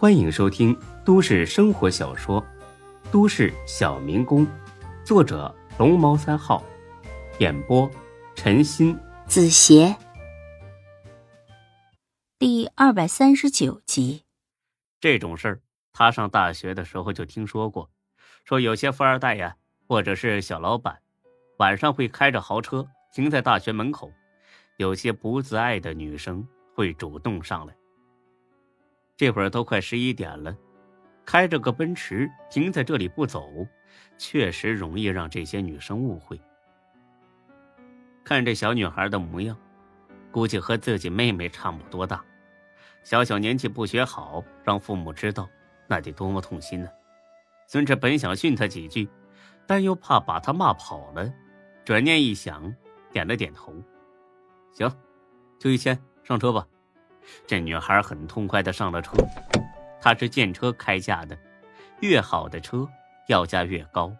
欢迎收听都市生活小说《都市小民工》，作者龙猫三号，演播陈鑫、子邪，第二百三十九集。这种事儿，他上大学的时候就听说过，说有些富二代呀，或者是小老板，晚上会开着豪车停在大学门口，有些不自爱的女生会主动上来。这会儿都快十一点了，开着个奔驰停在这里不走，确实容易让这些女生误会。看这小女孩的模样，估计和自己妹妹差不多大，小小年纪不学好，让父母知道，那得多么痛心呢！孙志本想训她几句，但又怕把她骂跑了，转念一想，点了点头：“行，就一千，上车吧。”这女孩很痛快的上了车，她是见车开价的，越好的车要价越高。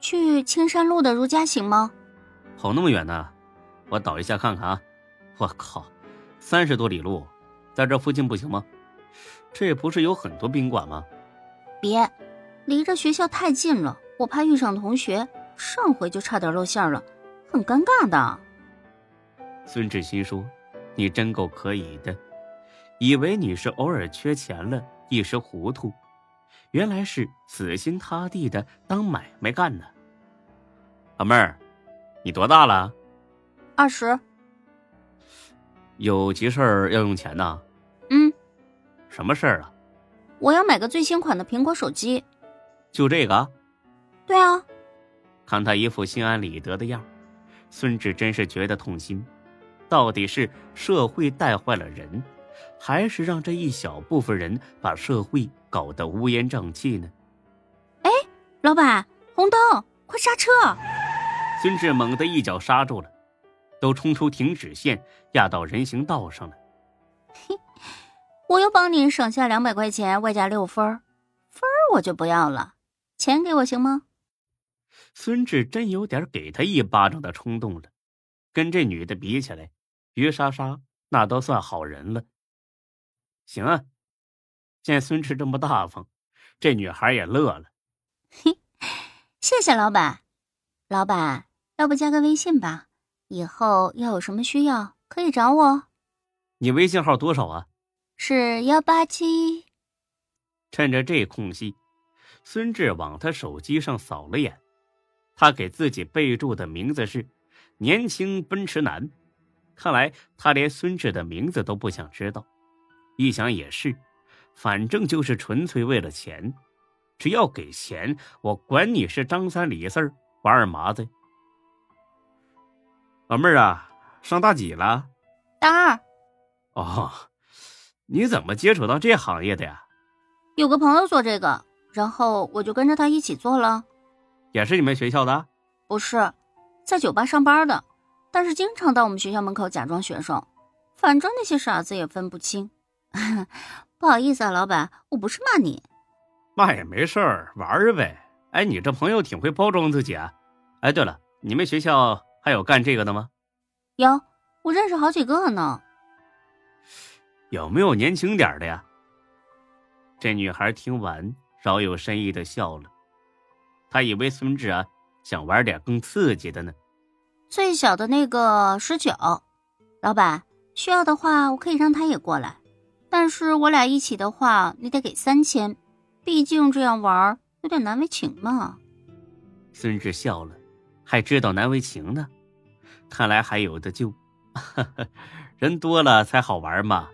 去青山路的如家行吗？跑那么远呢？我导一下看看啊。我靠，三十多里路，在这附近不行吗？这不是有很多宾馆吗？别，离着学校太近了，我怕遇上同学。上回就差点露馅了，很尴尬的。孙志新说：“你真够可以的。”以为你是偶尔缺钱了，一时糊涂，原来是死心塌地的当买卖干呢。老妹儿，你多大了？二十。有急事儿要用钱呐？嗯。什么事儿啊？我要买个最新款的苹果手机。就这个？对啊。看他一副心安理得的样，孙志真是觉得痛心。到底是社会带坏了人？还是让这一小部分人把社会搞得乌烟瘴气呢？哎，老板，红灯，快刹车！孙志猛地一脚刹住了，都冲出停止线，压到人行道上了。嘿，我又帮你省下两百块钱，外加六分分我就不要了，钱给我行吗？孙志真有点给他一巴掌的冲动了。跟这女的比起来，于莎莎那都算好人了。行啊，见孙志这么大方，这女孩也乐了。嘿，谢谢老板。老板，要不加个微信吧？以后要有什么需要可以找我。你微信号多少啊？是幺八七。趁着这空隙，孙志往他手机上扫了眼，他给自己备注的名字是“年轻奔驰男”。看来他连孙志的名字都不想知道。一想也是，反正就是纯粹为了钱，只要给钱，我管你是张三李四王二麻子。老妹儿啊，上大几了？大二。哦，你怎么接触到这行业的呀？有个朋友做这个，然后我就跟着他一起做了。也是你们学校的？不是，在酒吧上班的，但是经常到我们学校门口假装学生，反正那些傻子也分不清。不好意思啊，老板，我不是骂你，骂也没事儿，玩呗。哎，你这朋友挺会包装自己啊。哎，对了，你们学校还有干这个的吗？有，我认识好几个呢。有没有年轻点的呀？这女孩听完，饶有深意的笑了。她以为孙志啊想玩点更刺激的呢。最小的那个十九，老板需要的话，我可以让他也过来。但是我俩一起的话，你得给三千，毕竟这样玩有点难为情嘛。孙志笑了，还知道难为情呢，看来还有的救。人多了才好玩嘛。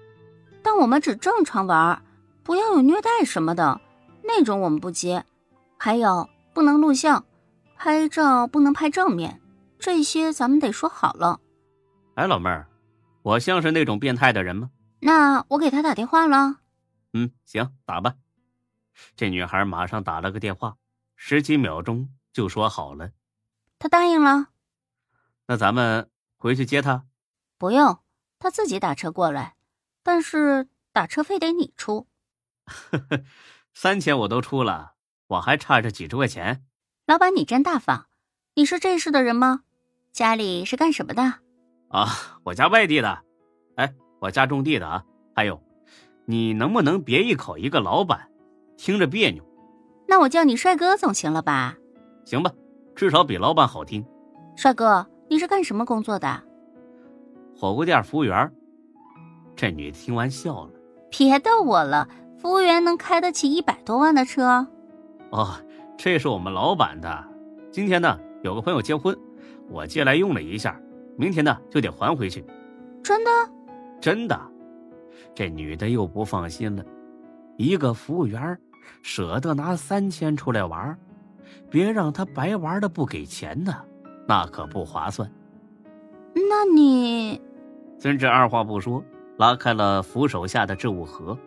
但我们只正常玩，不要有虐待什么的，那种我们不接。还有不能录像，拍照不能拍正面，这些咱们得说好了。哎，老妹儿，我像是那种变态的人吗？那我给他打电话了。嗯，行，打吧。这女孩马上打了个电话，十几秒钟就说好了。他答应了。那咱们回去接他？不用，他自己打车过来。但是打车费得你出。呵呵，三千我都出了，我还差这几十块钱。老板，你真大方。你是这市的人吗？家里是干什么的？啊，我家外地的。哎。我家种地的啊，还有，你能不能别一口一个老板，听着别扭？那我叫你帅哥总行了吧？行吧，至少比老板好听。帅哥，你是干什么工作的？火锅店服务员。这女的听完笑了，别逗我了。服务员能开得起一百多万的车？哦，这是我们老板的。今天呢，有个朋友结婚，我借来用了一下，明天呢就得还回去。真的？真的。这女的又不放心了，一个服务员舍得拿三千出来玩，别让他白玩的不给钱呢，那可不划算。那你……孙志二话不说，拉开了扶手下的置物盒。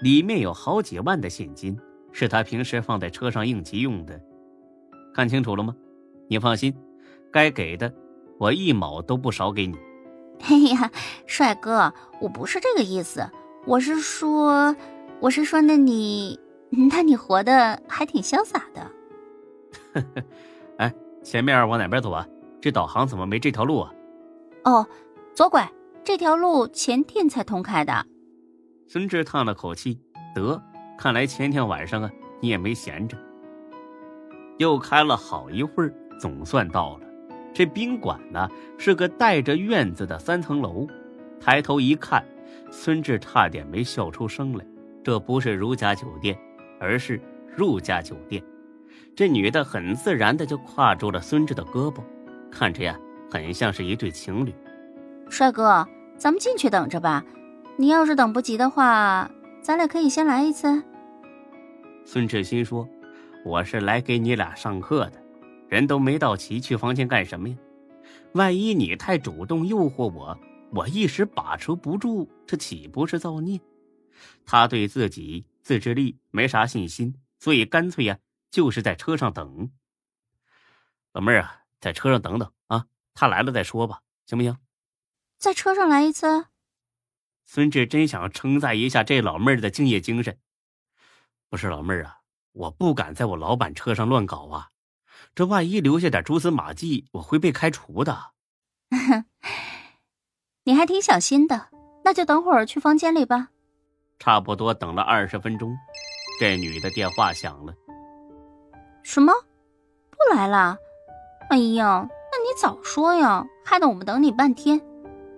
里面有好几万的现金，是他平时放在车上应急用的。看清楚了吗？你放心，该给的我一毛都不少给你。哎呀，帅哥，我不是这个意思，我是说，我是说，那你，那你活的还挺潇洒的。呵呵，哎，前面往哪边走啊？这导航怎么没这条路啊？哦，左拐，这条路前天才通开的。孙志叹了口气，得，看来前天晚上啊，你也没闲着。又开了好一会儿，总算到了。这宾馆呢，是个带着院子的三层楼。抬头一看，孙志差点没笑出声来。这不是如家酒店，而是入家酒店。这女的很自然的就挎住了孙志的胳膊，看着呀，很像是一对情侣。帅哥，咱们进去等着吧。你要是等不及的话，咱俩可以先来一次。孙志新说：“我是来给你俩上课的，人都没到齐，去房间干什么呀？万一你太主动诱惑我，我一时把持不住，这岂不是造孽？”他对自己自制力没啥信心，所以干脆呀，就是在车上等。老妹儿啊，在车上等等啊，他来了再说吧，行不行？在车上来一次。孙志真想称赞一下这老妹儿的敬业精神。不是老妹儿啊，我不敢在我老板车上乱搞啊，这万一留下点蛛丝马迹，我会被开除的。你还挺小心的，那就等会儿去房间里吧。差不多等了二十分钟，这女的电话响了。什么？不来了？哎呀，那你早说呀，害得我们等你半天。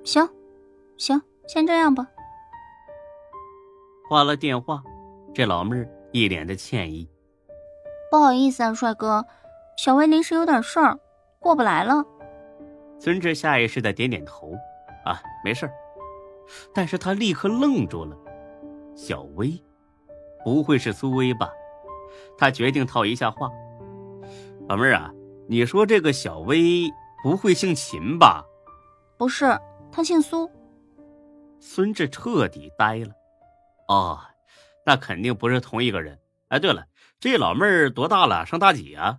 行，行。先这样吧。挂了电话，这老妹儿一脸的歉意。不好意思啊，帅哥，小薇临时有点事儿，过不来了。孙志下意识的点点头，啊，没事但是他立刻愣住了。小薇，不会是苏薇吧？他决定套一下话。老妹儿啊，你说这个小薇不会姓秦吧？不是，她姓苏。孙志彻底呆了，哦，那肯定不是同一个人。哎，对了，这老妹儿多大了？上大几啊？